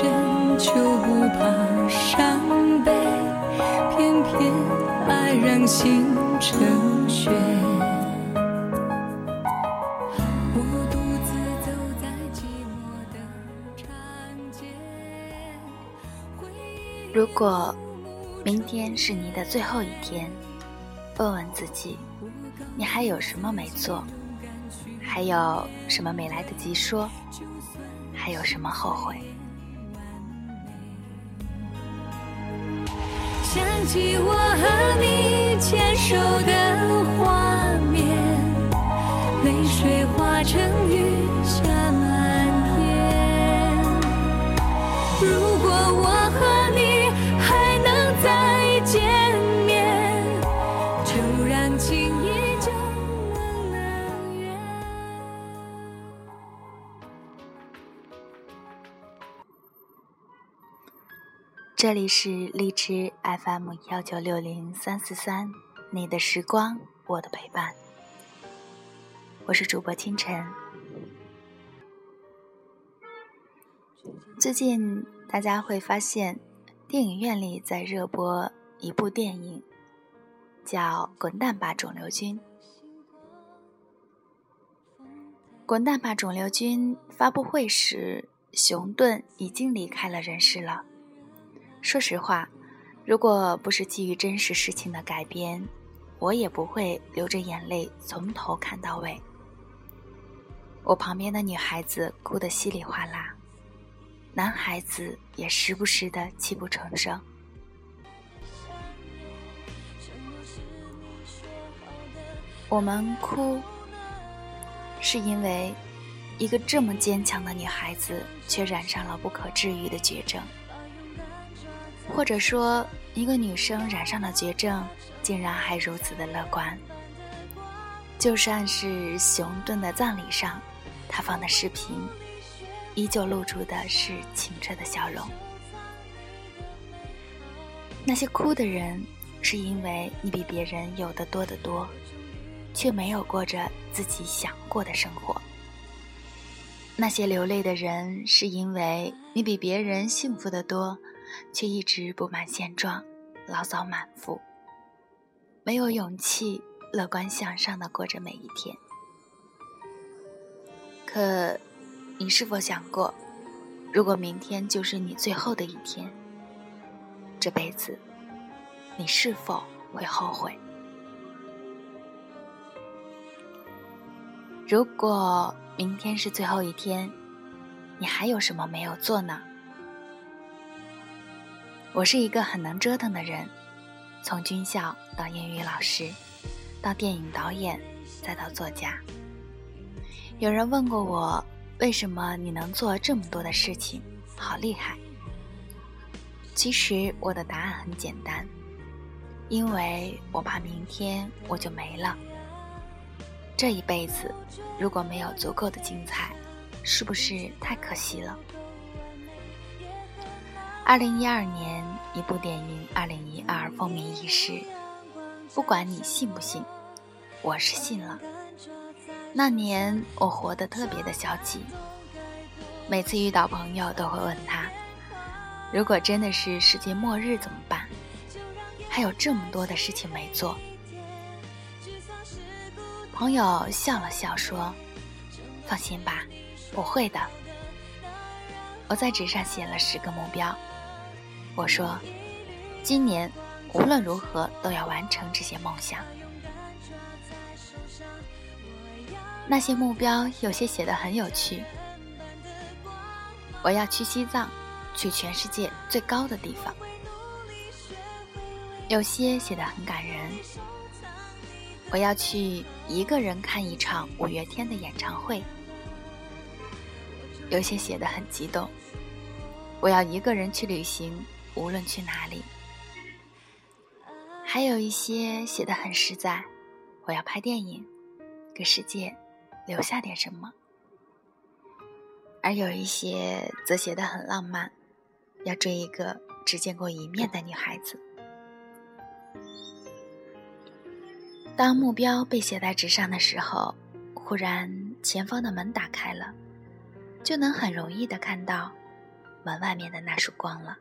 深就不怕伤悲，偏偏爱让心成雪。如果明天是你的最后一天，问问自己，你还有什么没做？还有什么没来得及说？还有什么后悔？想起我和你牵手的画这里是荔枝 FM 幺九六零三四三，你的时光，我的陪伴。我是主播清晨。最近大家会发现，电影院里在热播一部电影，叫《滚蛋吧，肿瘤君》。《滚蛋吧，肿瘤君》发布会时，熊顿已经离开了人世了。说实话，如果不是基于真实事情的改编，我也不会流着眼泪从头看到尾。我旁边的女孩子哭得稀里哗啦，男孩子也时不时的泣不成声。我们哭，是因为一个这么坚强的女孩子，却染上了不可治愈的绝症。或者说，一个女生染上了绝症，竟然还如此的乐观。就算是熊顿的葬礼上，他放的视频，依旧露出的是清澈的笑容。那些哭的人，是因为你比别人有的多得多，却没有过着自己想过的生活。那些流泪的人，是因为你比别人幸福的多。却一直不满现状，牢骚满腹，没有勇气乐观向上的过着每一天。可，你是否想过，如果明天就是你最后的一天，这辈子，你是否会后悔？如果明天是最后一天，你还有什么没有做呢？我是一个很能折腾的人，从军校到英语老师，到电影导演，再到作家。有人问过我，为什么你能做这么多的事情，好厉害？其实我的答案很简单，因为我怕明天我就没了。这一辈子如果没有足够的精彩，是不是太可惜了？二零一二年，一部电影《二零一二》风靡一时。不管你信不信，我是信了。那年我活得特别的消极，每次遇到朋友都会问他：“如果真的是世界末日怎么办？还有这么多的事情没做。”朋友笑了笑说：“放心吧，我会的。”我在纸上写了十个目标。我说：“今年无论如何都要完成这些梦想。”那些目标有些写的很有趣。我要去西藏，去全世界最高的地方。有些写的很感人。我要去一个人看一场五月天的演唱会。有些写的很激动。我要一个人去旅行。无论去哪里，还有一些写的很实在。我要拍电影，给世界留下点什么；而有一些则写的很浪漫，要追一个只见过一面的女孩子。当目标被写在纸上的时候，忽然前方的门打开了，就能很容易的看到门外面的那束光了。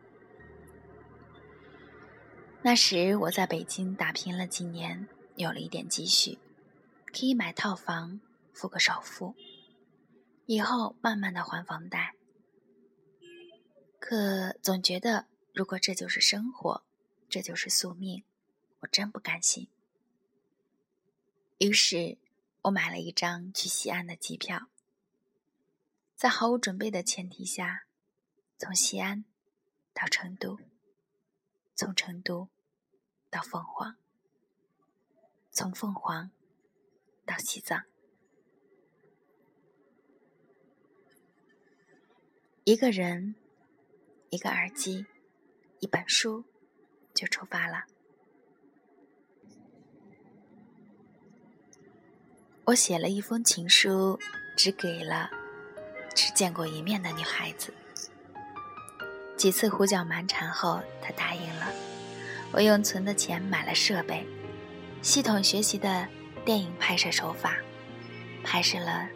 那时我在北京打拼了几年，有了一点积蓄，可以买套房，付个首付，以后慢慢的还房贷。可总觉得，如果这就是生活，这就是宿命，我真不甘心。于是，我买了一张去西安的机票，在毫无准备的前提下，从西安到成都。从成都到凤凰，从凤凰到西藏，一个人，一个耳机，一本书，就出发了。我写了一封情书，只给了只见过一面的女孩子。几次胡搅蛮缠后，他答应了。我用存的钱买了设备，系统学习的电影拍摄手法，拍摄了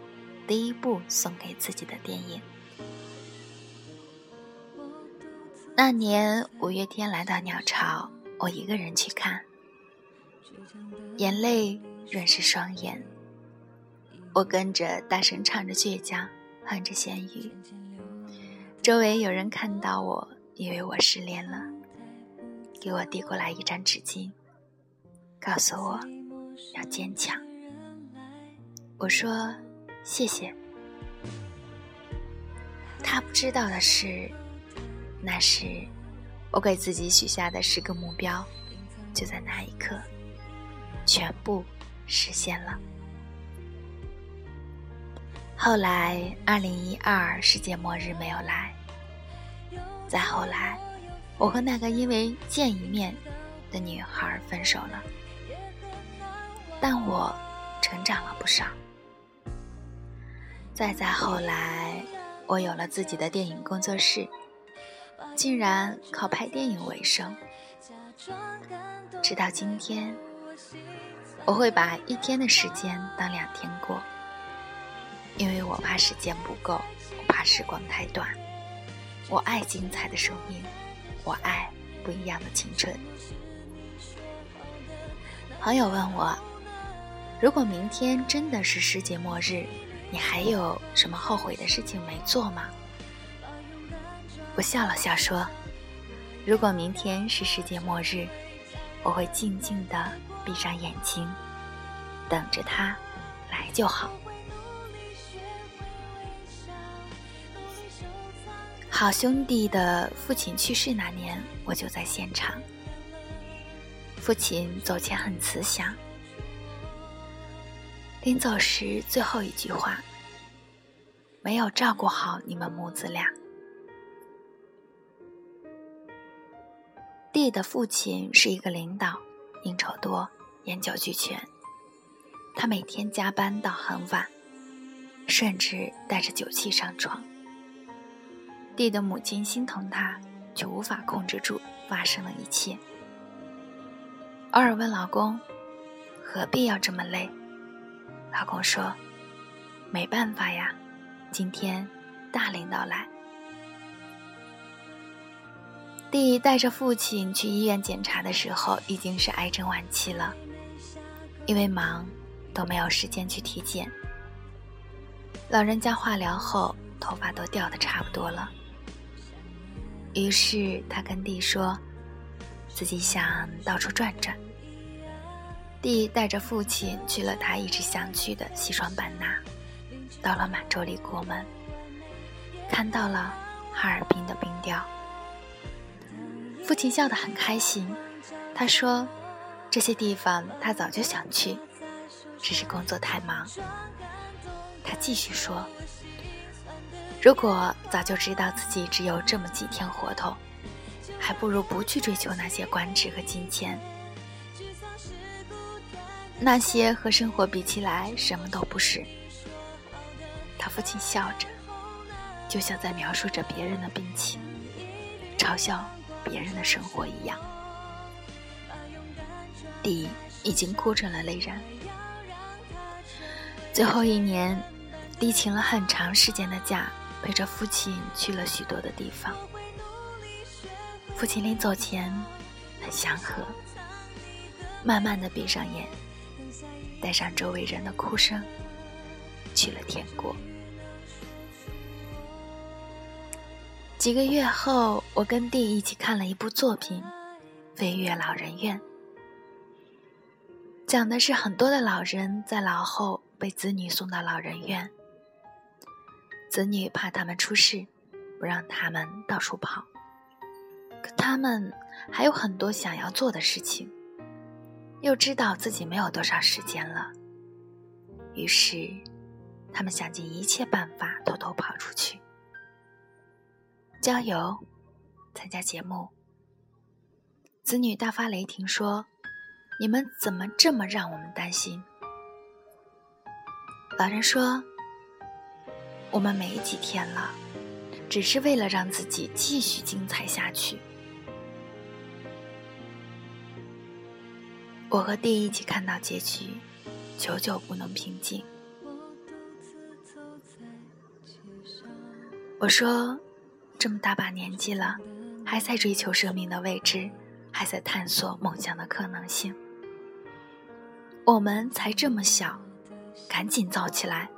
第一部送给自己的电影。那年五月天来到鸟巢，我一个人去看，眼泪润湿双眼。我跟着大声唱着倔强，哼着咸鱼。周围有人看到我，以为我失恋了，给我递过来一张纸巾，告诉我要坚强。我说谢谢。他不知道的是，那时我给自己许下的十个目标，就在那一刻全部实现了。后来，二零一二世界末日没有来。再后来，我和那个因为见一面的女孩分手了。但我成长了不少。再再后来，我有了自己的电影工作室，竟然靠拍电影为生。直到今天，我会把一天的时间当两天过。因为我怕时间不够，我怕时光太短。我爱精彩的生命，我爱不一样的青春。朋友问我，如果明天真的是世界末日，你还有什么后悔的事情没做吗？我笑了笑说，如果明天是世界末日，我会静静的闭上眼睛，等着他来就好。好兄弟的父亲去世那年，我就在现场。父亲走前很慈祥，临走时最后一句话：“没有照顾好你们母子俩。”弟的父亲是一个领导，应酬多，烟酒俱全。他每天加班到很晚，甚至带着酒气上床。弟的母亲心疼他，却无法控制住发生了一切。偶尔问老公：“何必要这么累？”老公说：“没办法呀，今天大领导来。”弟带着父亲去医院检查的时候，已经是癌症晚期了，因为忙都没有时间去体检。老人家化疗后，头发都掉的差不多了。于是他跟弟说，自己想到处转转。弟带着父亲去了他一直想去的西双版纳，到了满洲里国门，看到了哈尔滨的冰雕。父亲笑得很开心，他说：“这些地方他早就想去，只是工作太忙。”他继续说。如果早就知道自己只有这么几天活头，还不如不去追求那些官职和金钱。那些和生活比起来什么都不是。他父亲笑着，就像在描述着别人的病情，嘲笑别人的生活一样。弟已经哭成了泪人。最后一年，弟请了很长时间的假，陪着父亲去了许多的地方。父亲临走前很祥和，慢慢的闭上眼，带上周围人的哭声，去了天国。几个月后，我跟弟一起看了一部作品《飞越老人院》，讲的是很多的老人在老后被子女送到老人院，子女怕他们出事，不让他们到处跑，可他们还有很多想要做的事情，又知道自己没有多少时间了，于是他们想尽一切办法偷偷跑出去。郊游，参加节目。子女大发雷霆说：“你们怎么这么让我们担心？”老人说：“我们没几天了，只是为了让自己继续精彩下去。”我和弟一起看到结局，久久不能平静。我说。这么大把年纪了，还在追求生命的未知，还在探索梦想的可能性。我们才这么小，赶紧造起来！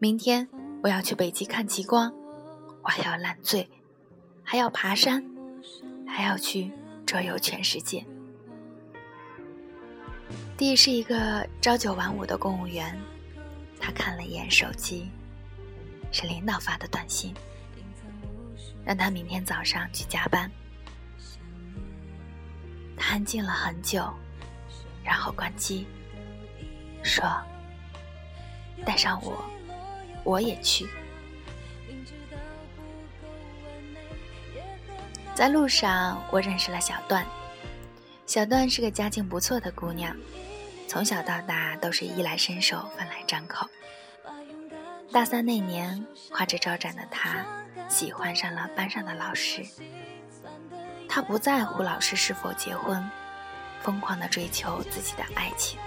明天我要去北极看极光，我还要烂醉，还要爬山，还要去周游全世界。弟是一个朝九晚五的公务员，他看了一眼手机，是领导发的短信。让他明天早上去加班。他安静了很久，然后关机，说：“带上我，我也去。”在路上，我认识了小段。小段是个家境不错的姑娘，从小到大都是衣来伸手、饭来张口。大三那年，花枝招展的她。喜欢上了班上的老师，他不在乎老师是否结婚，疯狂的追求自己的爱情。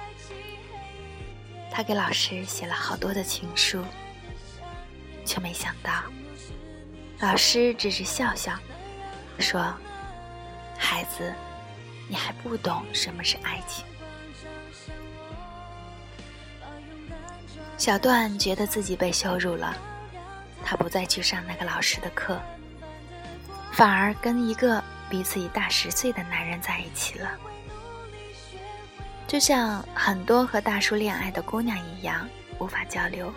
他给老师写了好多的情书，却没想到，老师只是笑笑，说：“孩子，你还不懂什么是爱情。”小段觉得自己被羞辱了。他不再去上那个老师的课，反而跟一个比自己大十岁的男人在一起了。就像很多和大叔恋爱的姑娘一样，无法交流，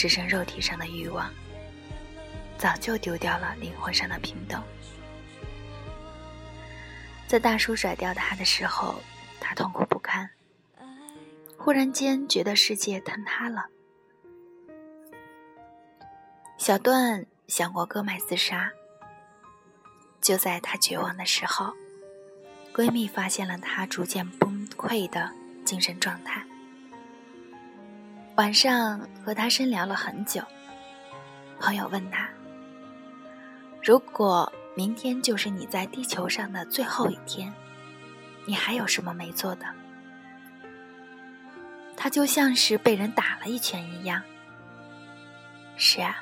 只剩肉体上的欲望，早就丢掉了灵魂上的平等。在大叔甩掉他的时候，他痛苦不堪，忽然间觉得世界坍塌了。小段想过割脉自杀。就在她绝望的时候，闺蜜发现了她逐渐崩溃的精神状态。晚上和他深聊了很久。朋友问他：“如果明天就是你在地球上的最后一天，你还有什么没做的？”他就像是被人打了一拳一样。是啊。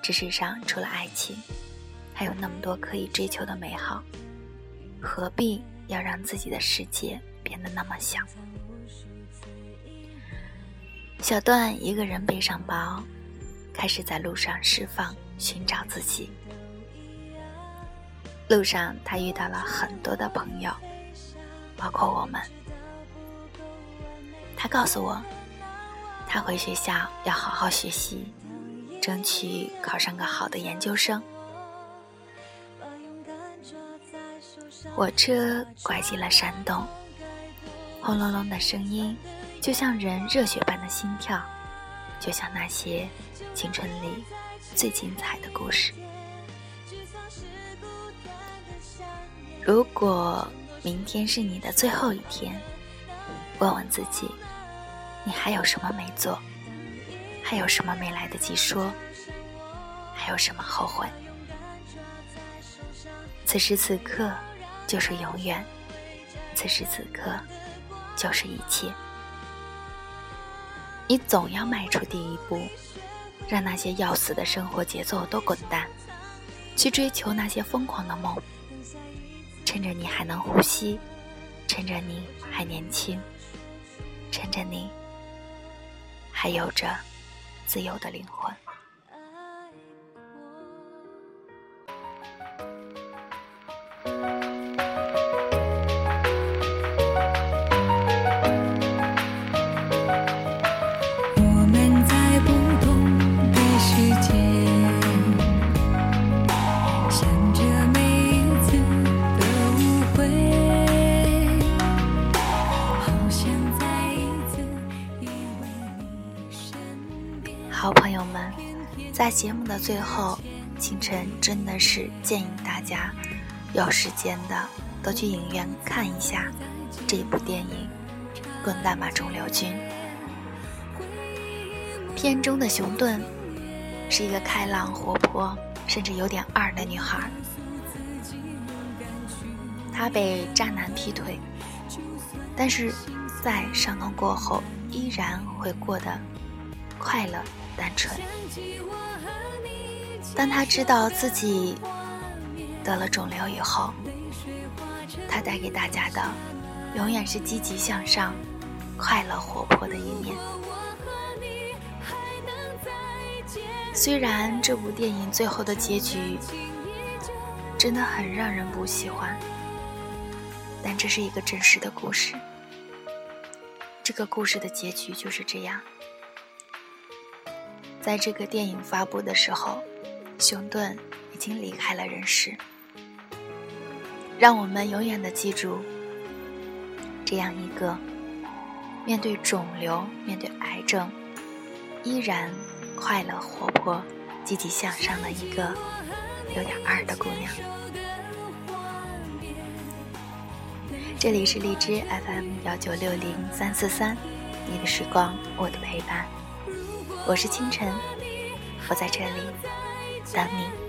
这世上除了爱情，还有那么多可以追求的美好，何必要让自己的世界变得那么小？小段一个人背上包，开始在路上释放，寻找自己。路上，他遇到了很多的朋友，包括我们。他告诉我，他回学校要好好学习。争取考上个好的研究生。火车拐进了山洞，轰隆隆的声音，就像人热血般的心跳，就像那些青春里最精彩的故事。如果明天是你的最后一天，问问自己，你还有什么没做？还有什么没来得及说？还有什么后悔？此时此刻就是永远，此时此刻就是一切。你总要迈出第一步，让那些要死的生活节奏都滚蛋，去追求那些疯狂的梦。趁着你还能呼吸，趁着你还年轻，趁着你还有着自由的灵魂。节目的最后，清晨真的是建议大家有时间的都去影院看一下这部电影《滚蛋吧，肿瘤君》。片中的熊顿是一个开朗活泼，甚至有点二的女孩。她被渣男劈腿，但是在伤痛过后，依然会过得快乐。单纯。当他知道自己得了肿瘤以后，他带给大家的永远是积极向上、快乐活泼的一面。虽然这部电影最后的结局真的很让人不喜欢，但这是一个真实的故事。这个故事的结局就是这样。在这个电影发布的时候，熊顿已经离开了人世。让我们永远的记住，这样一个面对肿瘤、面对癌症依然快乐活泼、积极向上的一个有点二的姑娘。这里是荔枝 FM 幺九六零三四三，你的时光，我的陪伴。我是清晨，我在这里等你。